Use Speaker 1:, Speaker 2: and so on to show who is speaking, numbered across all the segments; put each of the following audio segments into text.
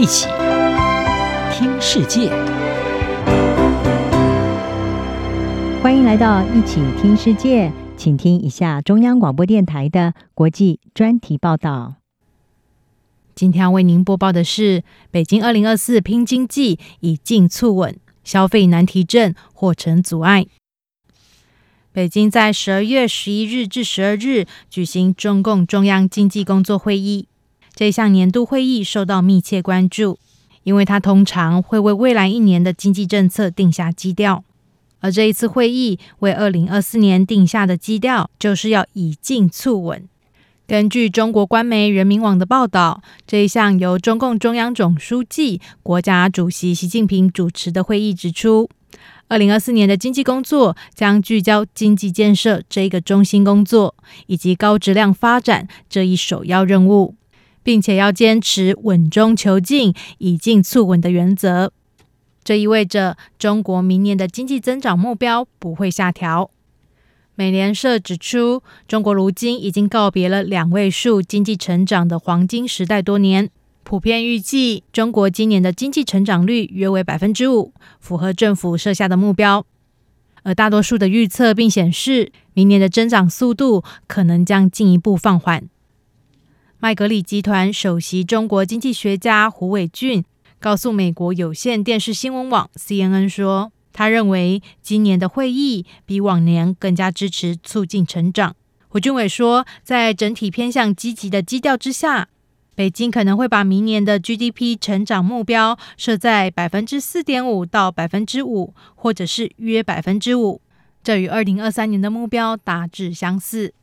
Speaker 1: 一起听世界，
Speaker 2: 欢迎来到一起听世界，请听一下中央广播电台的国际专题报道。
Speaker 3: 今天要为您播报的是：北京二零二四拼经济，以进促稳，消费难提振或成阻碍。北京在十二月十一日至十二日举行中共中央经济工作会议。这项年度会议受到密切关注，因为它通常会为未来一年的经济政策定下基调。而这一次会议为二零二四年定下的基调，就是要以静促稳。根据中国官媒人民网的报道，这一项由中共中央总书记、国家主席习近平主持的会议指出，二零二四年的经济工作将聚焦经济建设这一个中心工作，以及高质量发展这一首要任务，并且要坚持稳中求进、以进促稳的原则。这意味着中国明年的经济增长目标不会下调。美联社指出，中国如今已经告别了两位数经济成长的黄金时代多年。普遍预计，中国今年的经济成长率约为百分之五，符合政府设下的目标。而大多数的预测并显示，明年的增长速度可能将进一步放缓。麦格理集团首席中国经济学家胡伟俊告诉美国有线电视新闻网 CNN 说，他认为今年的会议比往年更加支持促进成长。胡俊伟说，在整体偏向积极的基调之下。北京可能会把明年的 GDP 成长目标设在百分之四点五到百分之五，或者是约百分之五，这与二零二三年的目标大致相似。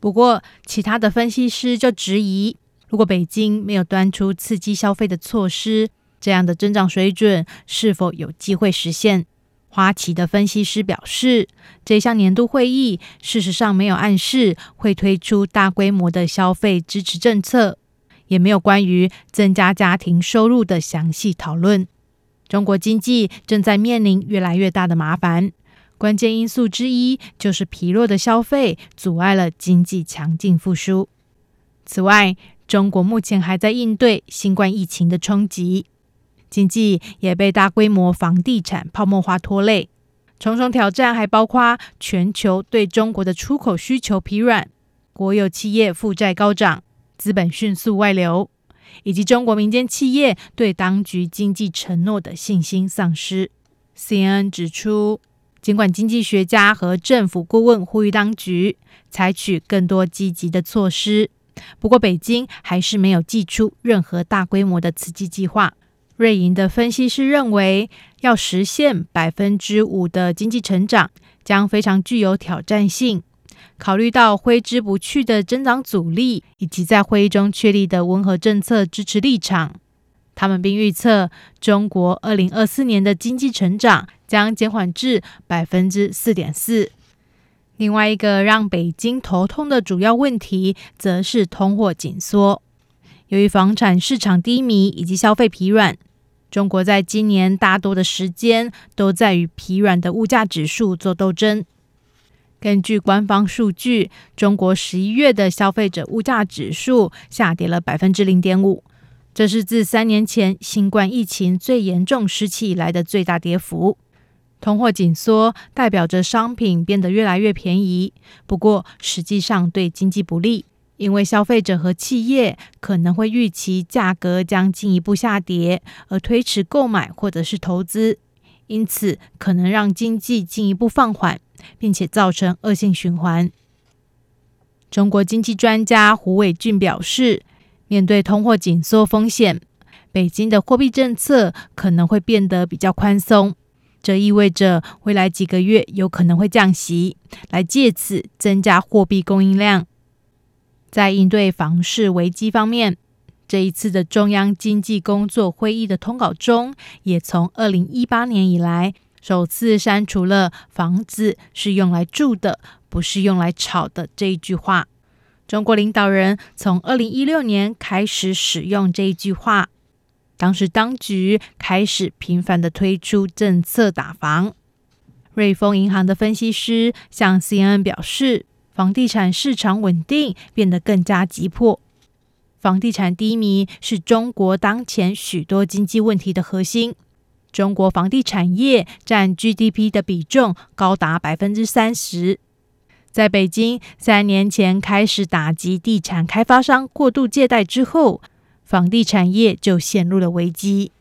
Speaker 3: 不过，其他的分析师就质疑，如果北京没有端出刺激消费的措施，这样的增长水准是否有机会实现？花旗的分析师表示，这项年度会议事实上没有暗示会推出大规模的消费支持政策。也没有关于增加家庭收入的详细讨论。中国经济正在面临越来越大的麻烦，关键因素之一就是疲弱的消费阻碍了经济强劲复苏。此外，中国目前还在应对新冠疫情的冲击，经济也被大规模房地产泡沫化拖累。重重挑战还包括全球对中国的出口需求疲软，国有企业负债高涨。资本迅速外流，以及中国民间企业对当局经济承诺的信心丧失。CNN 指出，尽管经济学家和政府顾问呼吁当局采取更多积极的措施，不过北京还是没有祭出任何大规模的刺激计划。瑞银的分析师认为，要实现百分之五的经济成长，将非常具有挑战性。考虑到挥之不去的增长阻力，以及在会议中确立的温和政策支持立场，他们并预测中国二零二四年的经济成长将减缓至百分之四点四。另外一个让北京头痛的主要问题，则是通货紧缩。由于房产市场低迷以及消费疲软，中国在今年大多的时间都在与疲软的物价指数做斗争。根据官方数据，中国十一月的消费者物价指数下跌了百分之零点五，这是自三年前新冠疫情最严重时期以来的最大跌幅。通货紧缩代表着商品变得越来越便宜，不过实际上对经济不利，因为消费者和企业可能会预期价格将进一步下跌，而推迟购买或者是投资，因此可能让经济进一步放缓。并且造成恶性循环。中国经济专家胡伟俊表示，面对通货紧缩风险，北京的货币政策可能会变得比较宽松。这意味着未来几个月有可能会降息，来借此增加货币供应量。在应对房市危机方面，这一次的中央经济工作会议的通稿中，也从二零一八年以来，首次删除了“房子是用来住的，不是用来炒的”这一句话。中国领导人从二零一六年开始使用这一句话，当时当局开始频繁地推出政策打房。瑞丰银行的分析师向 CNN 表示，房地产市场稳定变得更加急迫。房地产低迷是中国当前许多经济问题的核心。中国房地产业占 GDP 的比重高达百分之三十。在北京三年前开始打击地产开发商过度借贷之后，房地产业就陷入了危机。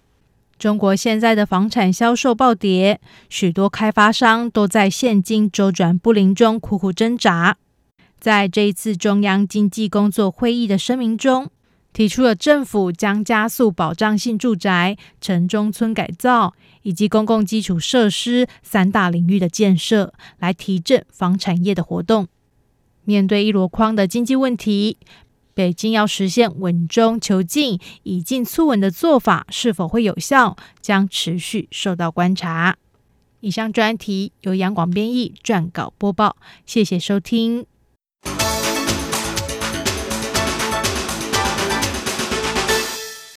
Speaker 3: 中国现在的房产销售暴跌，许多开发商都在现金周转不灵中苦苦挣扎。在这一次中央经济工作会议的声明中，提出了政府将加速保障性住宅、城中村改造以及公共基础设施三大领域的建设，来提振房产业的活动。面对一箩筐的经济问题。北京要实现稳中求进、以进促稳的做法是否会有效，将持续受到观察。以上专题由杨广编译、撰稿播报，谢谢收听。